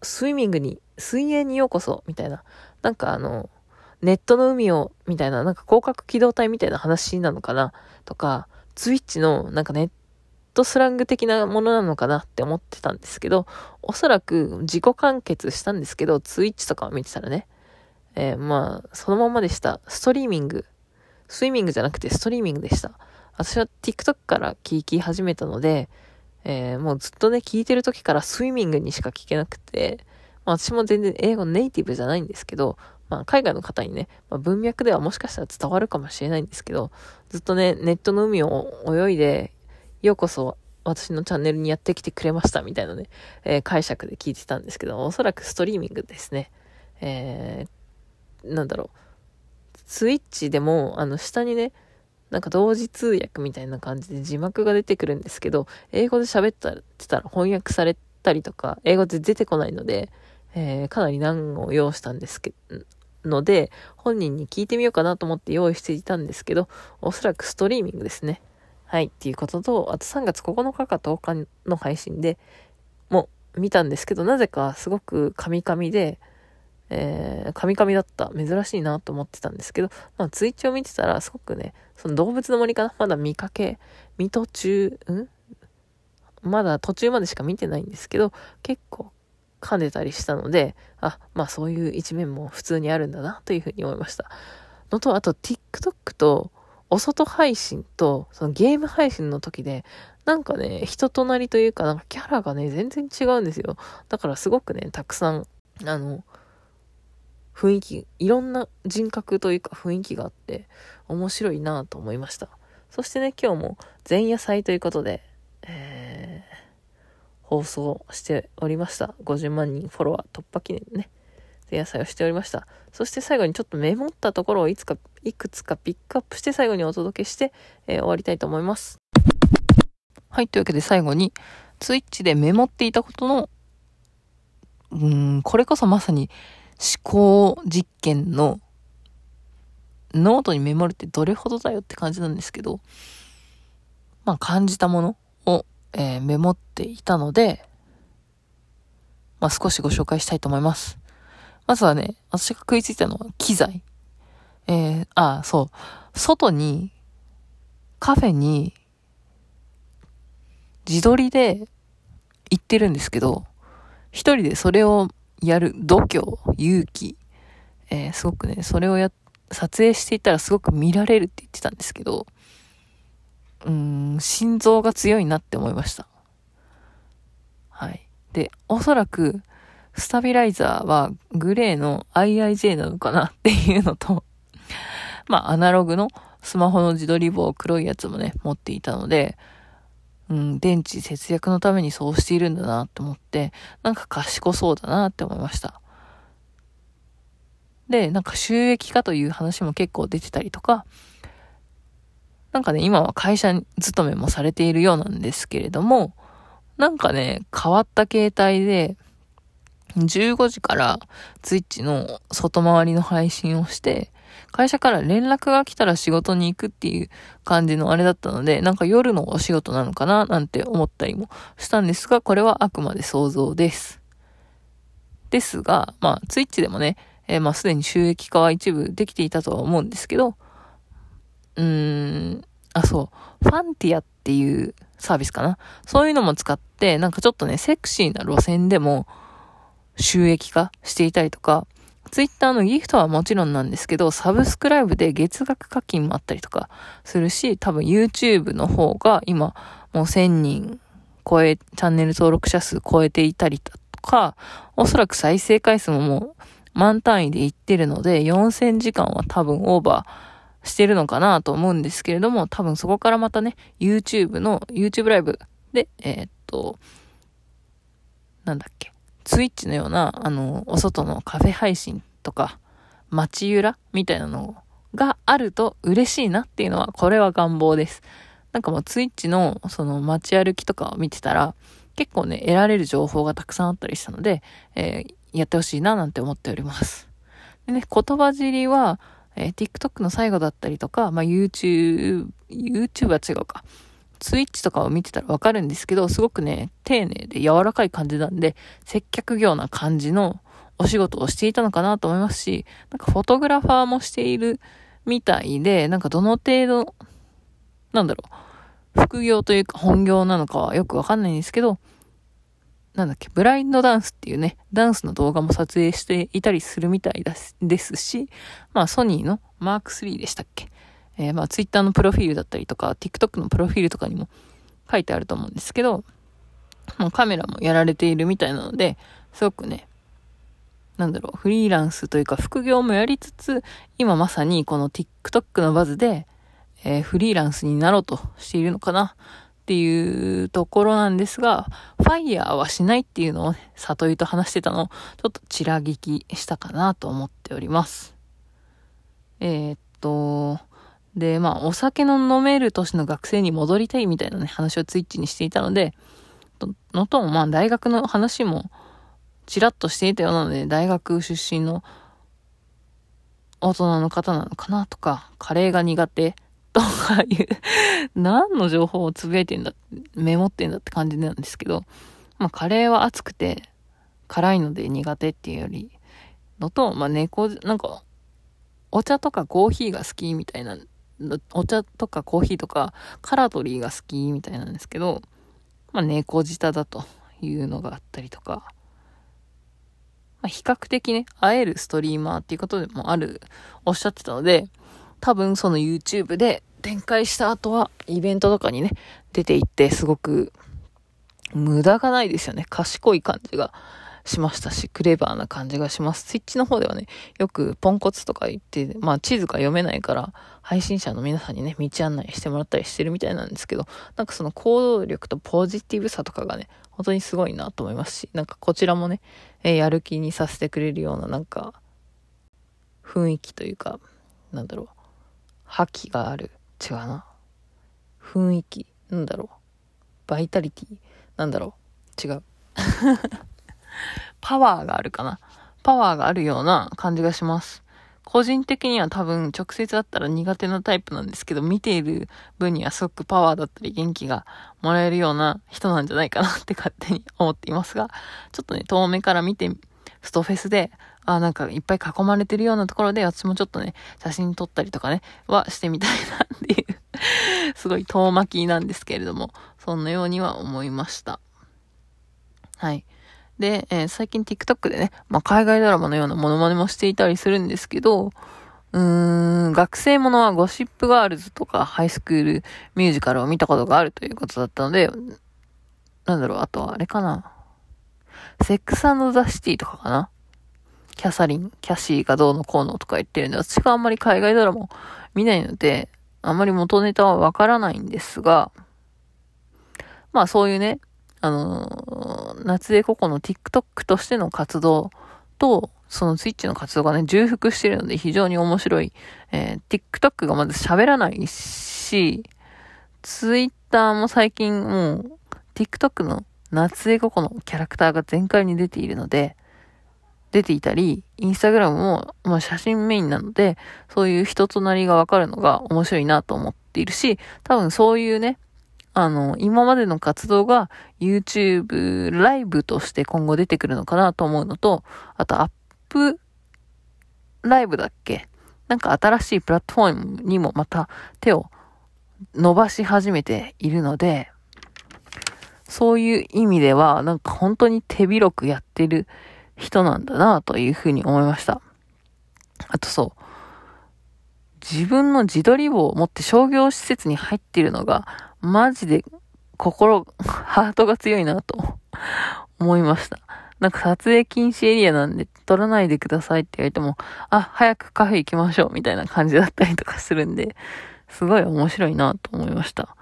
スイミングに、水泳にようこそ、みたいな。なんかあの、ネットの海を、みたいな、なんか広角機動隊みたいな話なのかな？とか、ツイッチのなんかネットスラング的なものなのかなって思ってたんですけど、おそらく自己完結したんですけど、ツイッチとかを見てたらね、えー、まあ、そのままでした。ストリーミングスイミングじゃなくてストリーミングでした。私は TikTok から聞き始めたので、えー、もうずっとね、聞いてる時からスイミングにしか聞けなくて、まあ私も全然英語ネイティブじゃないんですけど、まあ海外の方にね、まあ、文脈ではもしかしたら伝わるかもしれないんですけど、ずっとね、ネットの海を泳いで、ようこそ私のチャンネルにやってきてくれましたみたいなね、えー、解釈で聞いてたんですけど、おそらくストリーミングですね。えー、なんだろう。スイッチでも、あの、下にね、なんか同時通訳みたいな感じで字幕が出てくるんですけど、英語で喋ってたら翻訳されたりとか、英語で出てこないので、えー、かなり難を要したんですけど、ので、本人に聞いてみようかなと思って用意していたんですけど、おそらくストリーミングですね。はい、っていうことと、あと3月9日か10日の配信でも見たんですけど、なぜかすごくカミカミで、えー、カミカミだった。珍しいなと思ってたんですけど、まあ、ツイッチを見てたら、すごくね、その動物の森かなまだ見かけ、見途中、ん？まだ途中までしか見てないんですけど、結構噛んでたりしたので、あ、まあそういう一面も普通にあるんだなというふうに思いました。のと、あと TikTok とお外配信とそのゲーム配信の時で、なんかね、人となりというか、なんかキャラがね、全然違うんですよ。だからすごくね、たくさん、あの、雰囲気、いろんな人格というか雰囲気があって、面白いなと思いました。そしてね、今日も前夜祭ということで、えー、放送しておりました。50万人フォロワー突破記念ね、前夜祭をしておりました。そして最後にちょっとメモったところをいつか、いくつかピックアップして最後にお届けして、えー、終わりたいと思います。はい、というわけで最後に、ツイッチでメモっていたことの、うーん、これこそまさに思考実験のノートにメモるってどれほどだよって感じなんですけど、まあ感じたものを、えー、メモっていたので、まあ少しご紹介したいと思います。まずはね、私が食いついたのは機材。えー、あ、そう。外に、カフェに、自撮りで行ってるんですけど、一人でそれをやる度胸、勇気、えー、すごくね、それをや、撮影していたらすごく見られるって言ってたんですけど、うん、心臓が強いなって思いました。はい。で、おそらく、スタビライザーはグレーの IIJ なのかなっていうのと、まあ、アナログのスマホの自撮り棒黒いやつもね、持っていたので、うん、電池節約のためにそうしているんだなって思って、なんか賢そうだなって思いました。で、なんか収益化という話も結構出てたりとか、なんかね、今は会社勤めもされているようなんですけれども、なんかね、変わった形態で、15時からツイッチの外回りの配信をして、会社から連絡が来たら仕事に行くっていう感じのあれだったので、なんか夜のお仕事なのかななんて思ったりもしたんですが、これはあくまで想像です。ですが、まあ、ツイッチでもね、えー、まあ、すでに収益化は一部できていたとは思うんですけど、うーん、あ、そう、ファンティアっていうサービスかな。そういうのも使って、なんかちょっとね、セクシーな路線でも収益化していたりとか、ツイッターのギフトはもちろんなんですけど、サブスクライブで月額課金もあったりとかするし、多分 YouTube の方が今もう1000人超え、チャンネル登録者数超えていたりとか、おそらく再生回数ももう満単位でいってるので、4000時間は多分オーバー、してるのかなと思うんですけれども、多分そこからまたね、YouTube の、YouTube ライブで、えー、っと、なんだっけ、Twitch のような、あの、お外のカフェ配信とか、街ゆらみたいなのがあると嬉しいなっていうのは、これは願望です。なんかもう Twitch のその街歩きとかを見てたら、結構ね、得られる情報がたくさんあったりしたので、えー、やってほしいななんて思っております。でね、言葉尻は、えー、TikTok の最後だったりとか、まあ、YouTube、YouTube は違うか。Twitch とかを見てたらわかるんですけど、すごくね、丁寧で柔らかい感じなんで、接客業な感じのお仕事をしていたのかなと思いますし、なんかフォトグラファーもしているみたいで、なんかどの程度、なんだろう、副業というか本業なのかはよくわかんないんですけど、なんだっけ、ブラインドダンスっていうね、ダンスの動画も撮影していたりするみたいですし、まあソニーのマーク3でしたっけ？えー、まあツイッターのプロフィールだったりとか、TikTok のプロフィールとかにも書いてあると思うんですけど、もうカメラもやられているみたいなので、すごくね、なんだろう、フリーランスというか副業もやりつつ、今まさにこの TikTok のバズで、えー、フリーランスになろうとしているのかな。っていうところなんですが、ファイヤーはしないっていうのをね、里井と話してたのを、ちょっとちら聞きしたかなと思っております。えー、っと、で、まあ、お酒の飲める年の学生に戻りたいみたいなね、話をツイッチにしていたので、のと、まあ、大学の話も、ちらっとしていたようなので、大学出身の大人の方なのかなとか、カレーが苦手とかいう 何の情報をつぶやいてんだ、メモってんだって感じなんですけど、まあ、カレーは熱くて、辛いので苦手っていうより、のと、まあ、猫、なんか、お茶とかコーヒーが好きみたいな、お茶とかコーヒーとか、カラトリーが好きみたいなんですけど、まあ、猫舌だというのがあったりとか、まあ、比較的ね、会えるストリーマーっていうことでもある、おっしゃってたので、多分その YouTube で展開した後はイベントとかにね、出て行ってすごく無駄がないですよね。賢い感じがしましたし、クレバーな感じがします。スイッチの方ではね、よくポンコツとか言って、まあ地図が読めないから、配信者の皆さんにね、道案内してもらったりしてるみたいなんですけど、なんかその行動力とポジティブさとかがね、本当にすごいなと思いますし、なんかこちらもね、えー、やる気にさせてくれるようななんか、雰囲気というか、なんだろう、覇気がある。違うな。雰囲気。なんだろう。バイタリティ。なんだろう。違う。パワーがあるかな。パワーがあるような感じがします。個人的には多分直接だったら苦手なタイプなんですけど、見ている分にはすごくパワーだったり元気がもらえるような人なんじゃないかなって勝手に思っていますが、ちょっとね、遠目から見て、ストフェスで、あ、なんかいっぱい囲まれてるようなところで、私もちょっとね、写真撮ったりとかね、はしてみたいなっていうすごい遠巻きなんですけれども、そんなようには思いました。はい。で、えー、最近 TikTok でね、まあ、海外ドラマのようなモノマネもしていたりするんですけど、うーん、学生ものはゴシップガールズとかハイスクールミュージカルを見たことがあるということだったので、なんだろう、あとはあれかな。セックスザ・シティとかかなキャサリン、キャシーがどうのこうのとか言ってるんで、私があんまり海外ドラマを見ないので、あんまり元ネタはわからないんですが、まあそういうね、あの、夏江ココの TikTok としての活動と、その Twitch の活動がね、重複してるので非常に面白い。えー、TikTok がまず喋らないし、Twitter も最近もう TikTok の夏江ココのキャラクターが全開に出ているので、出ていたり、インスタグラムも、まあ、写真メインなので、そういう人となりがわかるのが面白いなと思っているし、多分そういうね、あの、今までの活動が YouTube ライブとして今後出てくるのかなと思うのと、あとアップライブだっけ？なんか新しいプラットフォームにもまた手を伸ばし始めているので、そういう意味では、なんか本当に手広くやってる人なんだなというふうに思いました。あとそう、自分の自撮り棒を持って商業施設に入ってるのが、マジで心、ハートが強いなと思いました。なんか撮影禁止エリアなんで撮らないでくださいって言われても、あ、早くカフェ行きましょうみたいな感じだったりとかするんで、すごい面白いなと思いました。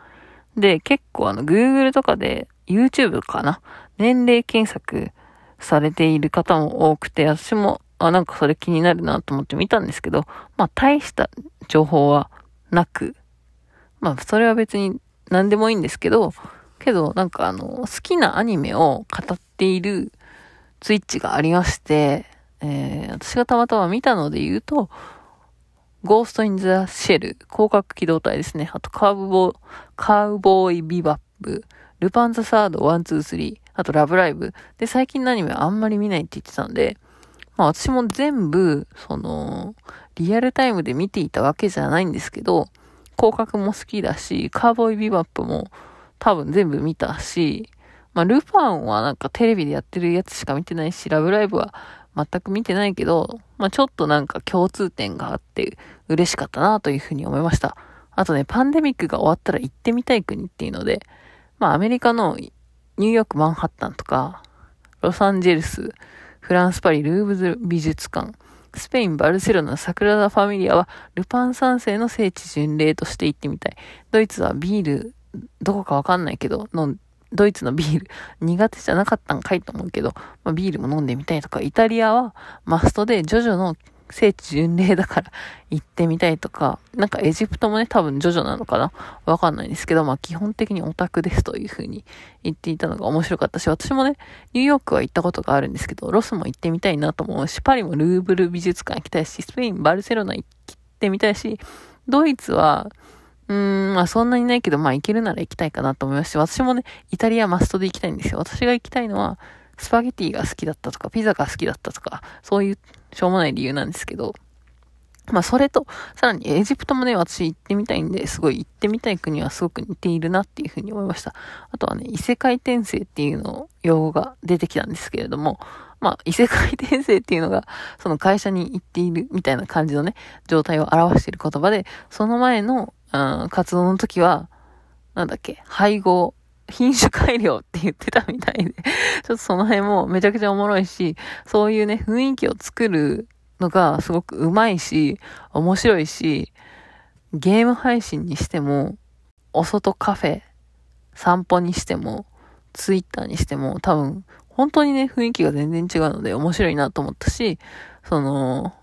で、結構あの、Google とかで YouTube かな？年齢検索されている方も多くて、私も、あ、なんかそれ気になるなと思って見たんですけど、まあ大した情報はなく、まあそれは別に何でもいいんですけど、けどなんかあの、好きなアニメを語っているツイッチがありまして、えー、私がたまたま見たので言うと、ゴースト・イン・ザ・シェル、攻殻機動隊ですね。あと、カーブボー、カウボーイ・ビバップ、ルパン・ザ・サード、ワン、ツー、スリー、あと、ラブライブ。で、最近のアニメはあんまり見ないって言ってたんで、まあ私も全部、その、リアルタイムで見ていたわけじゃないんですけど、攻殻も好きだし、カーボーイ・ビバップも多分全部見たし、まあ、ルパンはなんかテレビでやってるやつしか見てないし、ラブライブは全く見てないけど、まあ、ちょっとなんか共通点があって嬉しかったなというふうに思いました。あとね、パンデミックが終わったら行ってみたい国っていうので、まあ、アメリカのニューヨーク・マンハッタンとか、ロサンゼルス、フランス・パリ、ルーブズ美術館、スペイン・バルセロナ、サクラダ・ファミリアは、ルパン三世の聖地巡礼として行ってみたい。ドイツはビール、どこかわかんないけど、飲んドイツのビール苦手じゃなかったんかいと思うけど、まあ、ビールも飲んでみたいとか、イタリアはマストでジョジョの聖地巡礼だから行ってみたいとか、なんかエジプトもね、多分ジョジョなのかな？わかんないんですけど、まあ基本的にオタクですという風に言っていたのが面白かったし、私もね、ニューヨークは行ったことがあるんですけど、ロスも行ってみたいなと思うし、パリもルーブル美術館行きたいし、スペイン、バルセロナ行ってみたいし、ドイツは、うーん、まあそんなにないけど、まあ行けるなら行きたいかなと思いますし、私もね、イタリアマストで行きたいんですよ。私が行きたいのは、スパゲティが好きだったとか、ピザが好きだったとか、そういうしょうもない理由なんですけど、まあそれと、さらにエジプトもね、私行ってみたいんで、すごい行ってみたい国はすごく似ているなっていうふうに思いました。あとはね、異世界転生っていうの、用語が出てきたんですけれども、まあ、異世界転生っていうのが、その会社に行っているみたいな感じのね、状態を表している言葉で、その前の、うん、活動の時は、なんだっけ、配合、品種改良って言ってたみたいで ちょっとその辺もめちゃくちゃおもろいし、そういうね、雰囲気を作るのがすごくうまいし、面白いし、ゲーム配信にしても、お外カフェ、散歩にしても、ツイッターにしても、多分、本当にね、雰囲気が全然違うので面白いなと思ったし、その、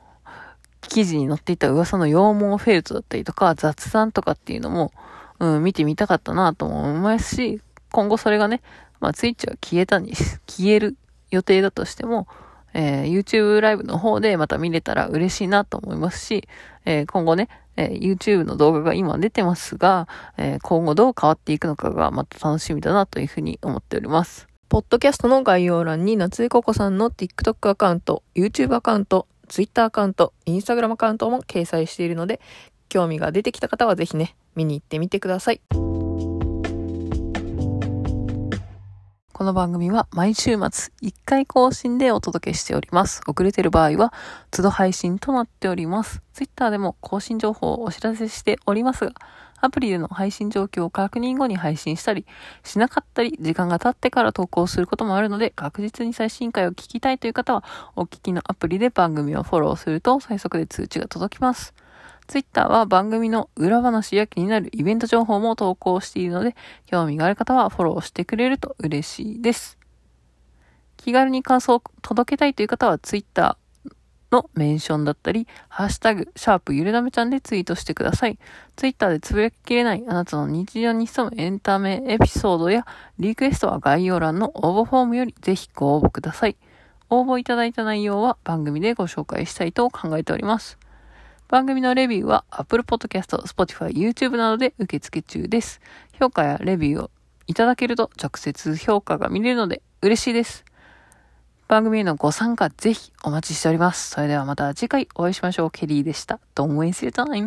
記事に載っていた噂の羊毛フェルトだったりとか、雑談とかっていうのも、うん、見てみたかったなとも思いますし、今後それがね、まあ、ツイッチは消えたに、消える予定だとしても、えー、YouTube ライブの方でまた見れたら嬉しいなと思いますし、えー、今後ね、えー、YouTube の動画が今出てますが、え今後どう変わっていくのかがまた楽しみだなというふうに思っております。ポッドキャストの概要欄に夏井ココさんの TikTok アカウント、YouTube アカウント、Twitter アカウント、Instagram アカウントも掲載しているので、興味が出てきた方はぜひね、見に行ってみてください。この番組は毎週末1回更新でお届けしております。遅れてる場合は、都度配信となっております。Twitter でも更新情報をお知らせしておりますが、アプリでの配信状況を確認後に配信したり、しなかったり、時間が経ってから投稿することもあるので、確実に最新回を聞きたいという方は、お聞きのアプリで番組をフォローすると最速で通知が届きます。ツイッターは番組の裏話や気になるイベント情報も投稿しているので、興味がある方はフォローしてくれると嬉しいです。気軽に感想を届けたいという方はツイッターのメンションだったり、ハッシュタグ、シャープゆるだめちゃんでツイートしてください。ツイッターでつぶやききれないあなたの日常に潜むエンタメエピソードやリクエストは概要欄の応募フォームよりぜひご応募ください。応募いただいた内容は番組でご紹介したいと考えております。番組のレビューは Apple Podcast、Spotify、YouTube などで受付中です。評価やレビューをいただけると直接評価が見れるので嬉しいです。番組へのご参加ぜひお待ちしております。それではまた次回お会いしましょう。ケリーでした。Don't waste your time.